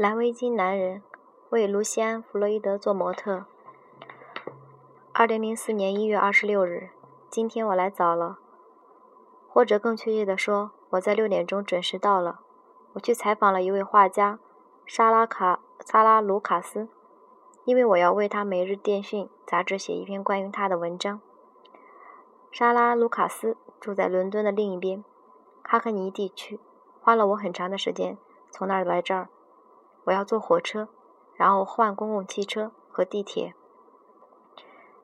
蓝围巾男人为卢西安·弗洛伊德做模特。二零零四年一月二十六日，今天我来早了，或者更确切地说，我在六点钟准时到了。我去采访了一位画家，沙拉卡萨拉卢卡斯，因为我要为他《每日电讯》杂志写一篇关于他的文章。沙拉卢卡斯住在伦敦的另一边，哈克尼地区，花了我很长的时间从那儿来这儿。我要坐火车，然后换公共汽车和地铁。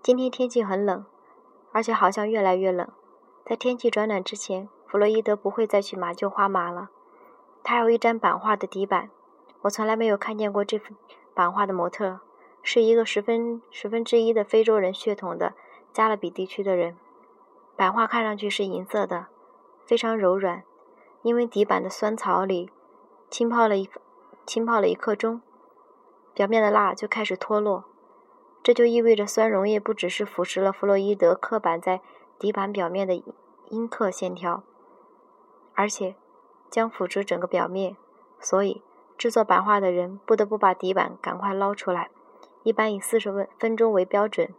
今天天气很冷，而且好像越来越冷。在天气转暖之前，弗洛伊德不会再去马厩画马了。他有一张版画的底板，我从来没有看见过这幅版画的模特，是一个十分十分之一的非洲人血统的加勒比地区的人。版画看上去是银色的，非常柔软，因为底板的酸草里浸泡了一。浸泡了一刻钟，表面的蜡就开始脱落，这就意味着酸溶液不只是腐蚀了弗洛伊德刻板在底板表面的阴刻线条，而且将腐蚀整个表面。所以，制作版画的人不得不把底板赶快捞出来，一般以四十分分钟为标准。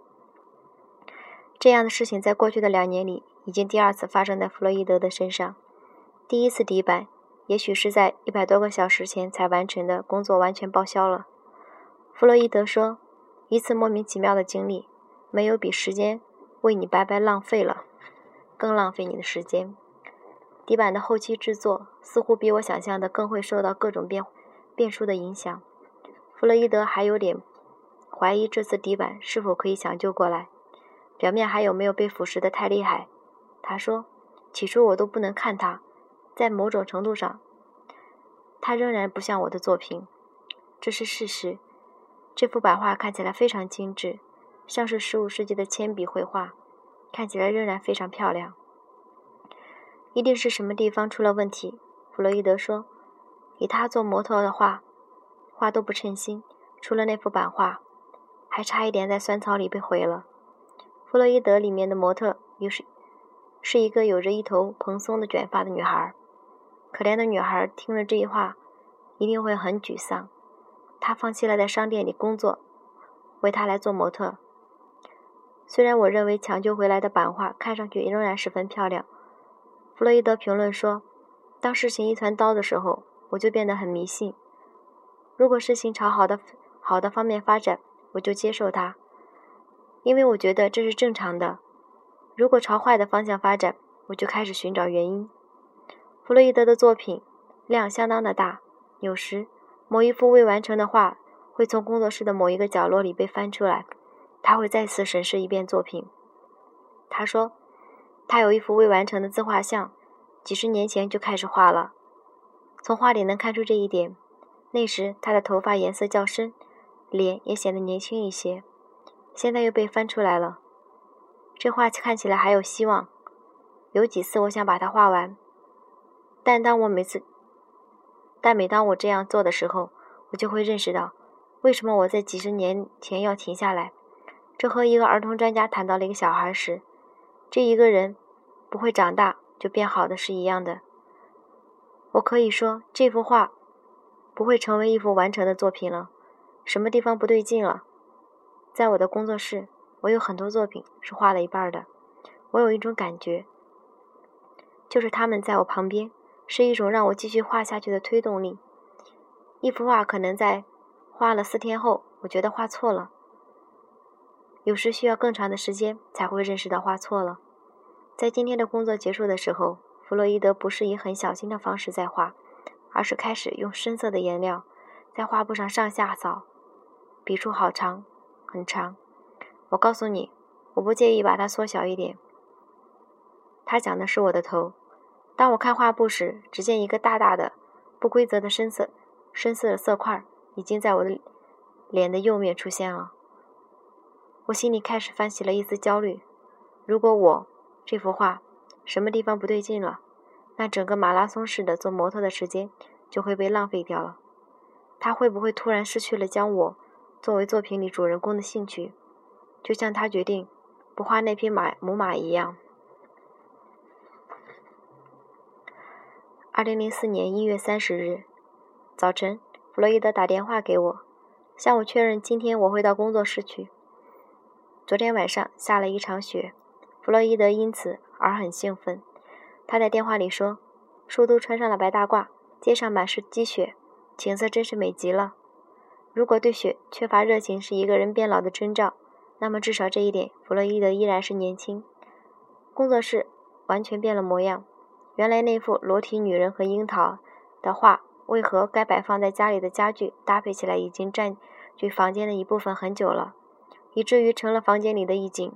这样的事情在过去的两年里已经第二次发生在弗洛伊德的身上。第一次底板。也许是在一百多个小时前才完成的工作完全报销了，弗洛伊德说：“一次莫名其妙的经历，没有比时间为你白白浪费了更浪费你的时间。底板的后期制作似乎比我想象的更会受到各种变变数的影响。”弗洛伊德还有点怀疑这次底板是否可以抢救过来，表面还有没有被腐蚀的太厉害。他说：“起初我都不能看它。”在某种程度上，它仍然不像我的作品，这是事实。这幅版画看起来非常精致，像是15世纪的铅笔绘画，看起来仍然非常漂亮。一定是什么地方出了问题，弗洛伊德说。以他做模特的画，画都不称心，除了那幅版画，还差一点在酸草里被毁了。弗洛伊德里面的模特又是是一个有着一头蓬松的卷发的女孩。可怜的女孩听了这一话，一定会很沮丧。她放弃了在商店里工作，为他来做模特。虽然我认为抢救回来的版画看上去仍然十分漂亮，弗洛伊德评论说：“当事情一团糟的时候，我就变得很迷信。如果事情朝好的好的方面发展，我就接受它，因为我觉得这是正常的。如果朝坏的方向发展，我就开始寻找原因。”弗洛伊德的作品量相当的大，有时某一幅未完成的画会从工作室的某一个角落里被翻出来，他会再次审视一遍作品。他说，他有一幅未完成的自画像，几十年前就开始画了。从画里能看出这一点。那时他的头发颜色较深，脸也显得年轻一些。现在又被翻出来了。这画看起来还有希望。有几次我想把它画完。但当我每次，但每当我这样做的时候，我就会认识到，为什么我在几十年前要停下来。这和一个儿童专家谈到了一个小孩时，这一个人不会长大就变好的是一样的。我可以说，这幅画不会成为一幅完成的作品了。什么地方不对劲了？在我的工作室，我有很多作品是画了一半的。我有一种感觉，就是他们在我旁边。是一种让我继续画下去的推动力。一幅画可能在画了四天后，我觉得画错了。有时需要更长的时间才会认识到画错了。在今天的工作结束的时候，弗洛伊德不是以很小心的方式在画，而是开始用深色的颜料在画布上上下扫，笔触好长，很长。我告诉你，我不介意把它缩小一点。他讲的是我的头。当我看画布时，只见一个大大的、不规则的深色、深色的色块已经在我的脸的右面出现了。我心里开始泛起了一丝焦虑。如果我这幅画什么地方不对劲了，那整个马拉松式的做模特的时间就会被浪费掉了。他会不会突然失去了将我作为作品里主人公的兴趣，就像他决定不画那匹马母马一样？二零零四年一月三十日早晨，弗洛伊德打电话给我，向我确认今天我会到工作室去。昨天晚上下了一场雪，弗洛伊德因此而很兴奋。他在电话里说：“树都穿上了白大褂，街上满是积雪，景色真是美极了。”如果对雪缺乏热情是一个人变老的征兆，那么至少这一点，弗洛伊德依然是年轻。工作室完全变了模样，原来那幅裸体女人和樱桃的画，为何该摆放在家里的家具搭配起来已经占据房间的一部分很久了？以至于成了房间里的一景。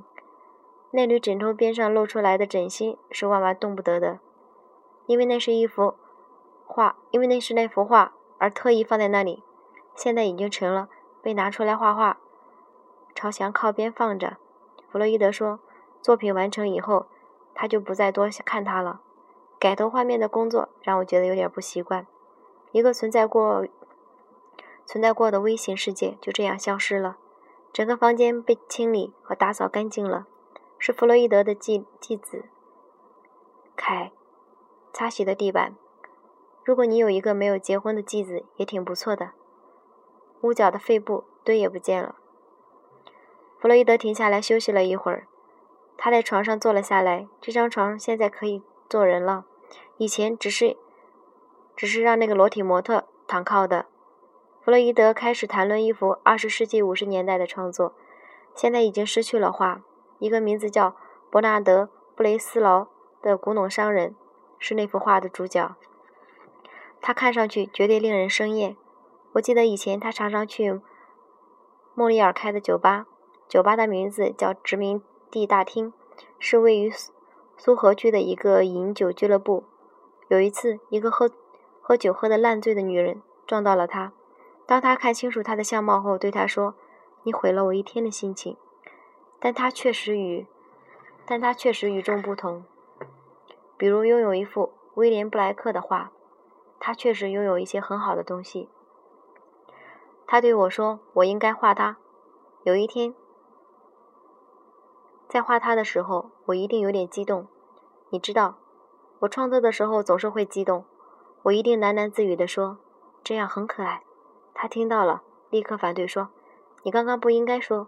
那缕枕头边上露出来的枕芯是万万动不得的，因为那是一幅画，因为那是那幅画而特意放在那里。现在已经成了，被拿出来画画，朝墙靠边放着。弗洛伊德说，作品完成以后，他就不再多看它了。改头换面的工作让我觉得有点不习惯。一个存在过、存在过的微型世界就这样消失了。整个房间被清理和打扫干净了，是弗洛伊德的继继子凯擦洗的地板。如果你有一个没有结婚的继子，也挺不错的。屋角的肺部堆也不见了。弗洛伊德停下来休息了一会儿，他在床上坐了下来。这张床现在可以坐人了，以前只是只是让那个裸体模特躺靠的。弗洛伊德开始谈论一幅二十世纪五十年代的创作，现在已经失去了画。一个名字叫伯纳德·布雷斯劳的古董商人是那幅画的主角。他看上去绝对令人生厌。我记得以前他常常去莫里尔开的酒吧，酒吧的名字叫殖民地大厅，是位于苏荷区的一个饮酒俱乐部。有一次，一个喝喝酒喝得烂醉的女人撞到了他。当他看清楚他的相貌后，对他说：“你毁了我一天的心情。”但他确实与，但他确实与众不同。比如拥有一幅威廉布莱克的画，他确实拥有一些很好的东西。他对我说：“我应该画他。”有一天，在画他的时候，我一定有点激动。你知道，我创作的时候总是会激动。我一定喃喃自语地说：“这样很可爱。”他听到了，立刻反对说：“你刚刚不应该说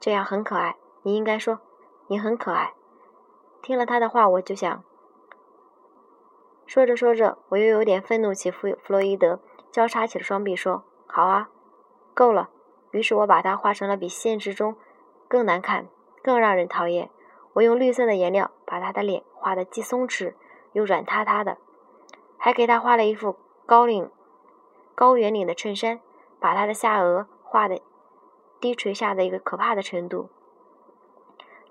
这样很可爱，你应该说你很可爱。”听了他的话，我就想，说着说着，我又有点愤怒起弗弗洛伊德，交叉起了双臂说：“好啊，够了。”于是我把它画成了比现实中更难看、更让人讨厌。我用绿色的颜料把他的脸画得既松弛又软塌塌的，还给他画了一副高领。高圆领的衬衫，把他的下颚画的低垂下的一个可怕的程度。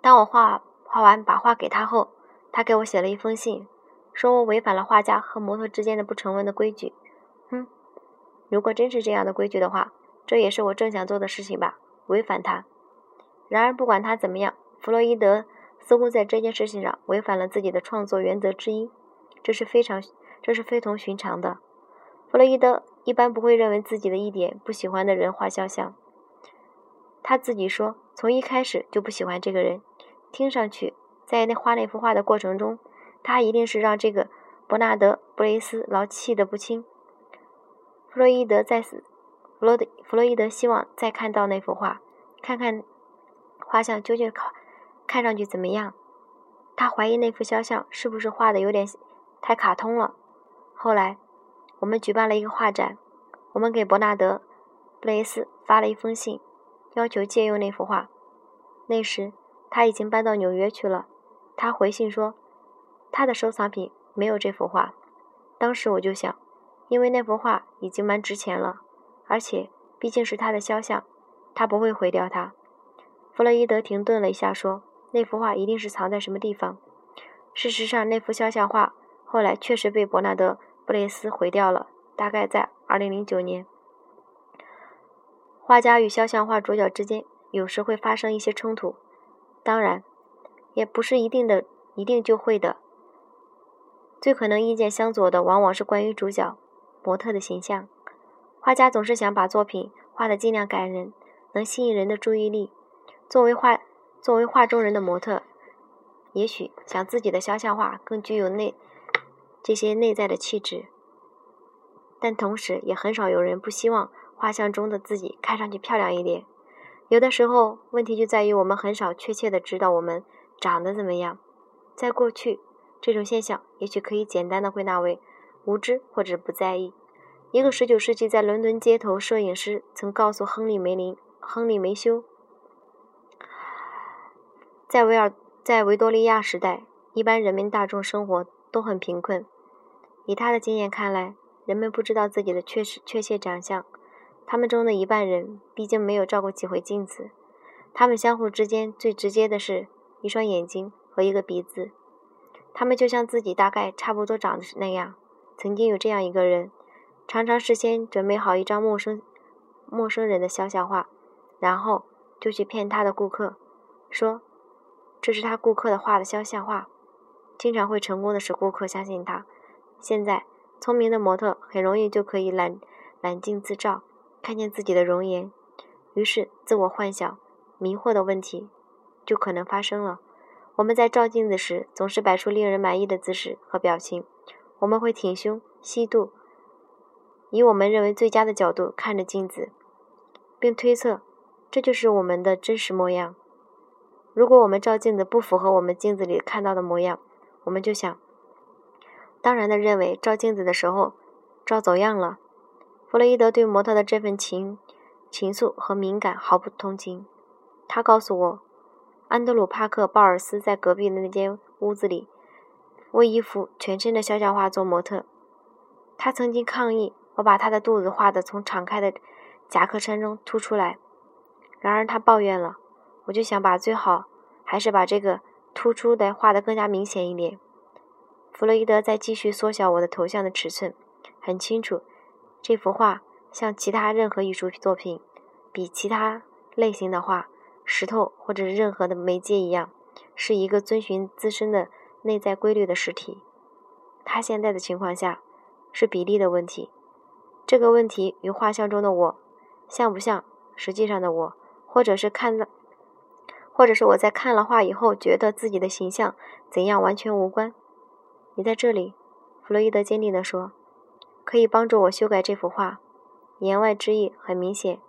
当我画画完把画给他后，他给我写了一封信，说我违反了画家和模特之间的不成文的规矩。哼，如果真是这样的规矩的话，这也是我正想做的事情吧，违反它。然而不管他怎么样，弗洛伊德似乎在这件事情上违反了自己的创作原则之一，这是非常，这是非同寻常的。弗洛伊德。一般不会认为自己的一点不喜欢的人画肖像。他自己说，从一开始就不喜欢这个人。听上去，在那画那幅画的过程中，他一定是让这个伯纳德·布雷斯劳气得不轻。弗洛伊德在此，弗洛德弗洛伊德希望再看到那幅画，看看画像究竟考看上去怎么样。他怀疑那幅肖像是不是画的有点太卡通了。后来。我们举办了一个画展，我们给伯纳德·布雷斯发了一封信，要求借用那幅画。那时他已经搬到纽约去了。他回信说，他的收藏品没有这幅画。当时我就想，因为那幅画已经蛮值钱了，而且毕竟是他的肖像，他不会毁掉它。弗洛伊德停顿了一下，说：“那幅画一定是藏在什么地方。”事实上，那幅肖像画后来确实被伯纳德。布雷斯毁掉了，大概在2009年。画家与肖像画主角之间有时会发生一些冲突，当然，也不是一定的，一定就会的。最可能意见相左的，往往是关于主角模特的形象。画家总是想把作品画得尽量感人，能吸引人的注意力。作为画，作为画中人的模特，也许想自己的肖像画更具有内。这些内在的气质。但同时也很少有人不希望画像中的自己看上去漂亮一点。有的时候，问题就在于我们很少确切的知道我们长得怎么样。在过去，这种现象也许可以简单的归纳为无知或者不在意。一个19世纪在伦敦街头摄影师曾告诉亨利·梅林、亨利·梅修，在维尔在维多利亚时代，一般人民大众生活都很贫困。以他的经验看来，人们不知道自己的确实确切长相。他们中的一半人毕竟没有照过几回镜子，他们相互之间最直接的是一双眼睛和一个鼻子，他们就像自己大概差不多长的那样。曾经有这样一个人，常常事先准备好一张陌生陌生人的肖像画，然后就去骗他的顾客，说这是他顾客的画的肖像画，经常会成功的使顾客相信他。现在，聪明的模特很容易就可以揽揽镜自照。看见自己的容颜，于是自我幻想、迷惑的问题就可能发生了。我们在照镜子时，总是摆出令人满意的姿势和表情。我们会挺胸、吸肚，以我们认为最佳的角度看着镜子，并推测这就是我们的真实模样。如果我们照镜子不符合我们镜子里看到的模样，我们就想当然的认为照镜子的时候照走样了。弗洛伊德对模特的这份情情愫和敏感毫不同情。他告诉我，安德鲁·帕克·鲍尔斯在隔壁的那间屋子里为一幅全身的肖像画做模特。他曾经抗议我把他的肚子画得从敞开的夹克衫中凸出来，然而他抱怨了。我就想把最好还是把这个突出的画得更加明显一点。弗洛伊德在继续缩小我的头像的尺寸，很清楚。这幅画像其他任何艺术作品，比其他类型的画、石头或者是任何的媒介一样，是一个遵循自身的内在规律的实体。它现在的情况下是比例的问题。这个问题与画像中的我像不像实际上的我，或者是看到，或者是我在看了画以后觉得自己的形象怎样完全无关。你在这里，弗洛伊德坚定地说。可以帮助我修改这幅画，言外之意很明显，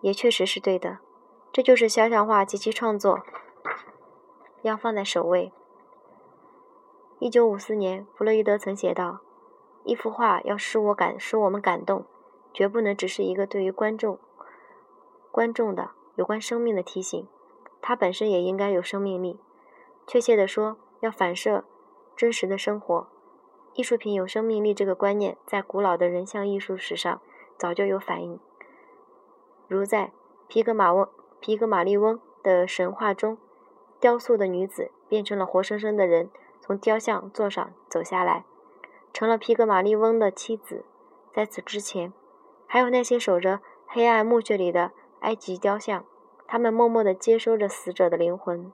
也确实是对的。这就是肖像画及其创作要放在首位。一九五四年，弗洛伊德曾写道：“一幅画要使我感使我们感动，绝不能只是一个对于观众观众的有关生命的提醒，它本身也应该有生命力。确切地说，要反射真实的生活。”艺术品有生命力这个观念，在古老的人像艺术史上早就有反映。如在皮格马翁、皮格马利翁的神话中，雕塑的女子变成了活生生的人，从雕像座上走下来，成了皮格马利翁的妻子。在此之前，还有那些守着黑暗墓穴里的埃及雕像，他们默默地接收着死者的灵魂。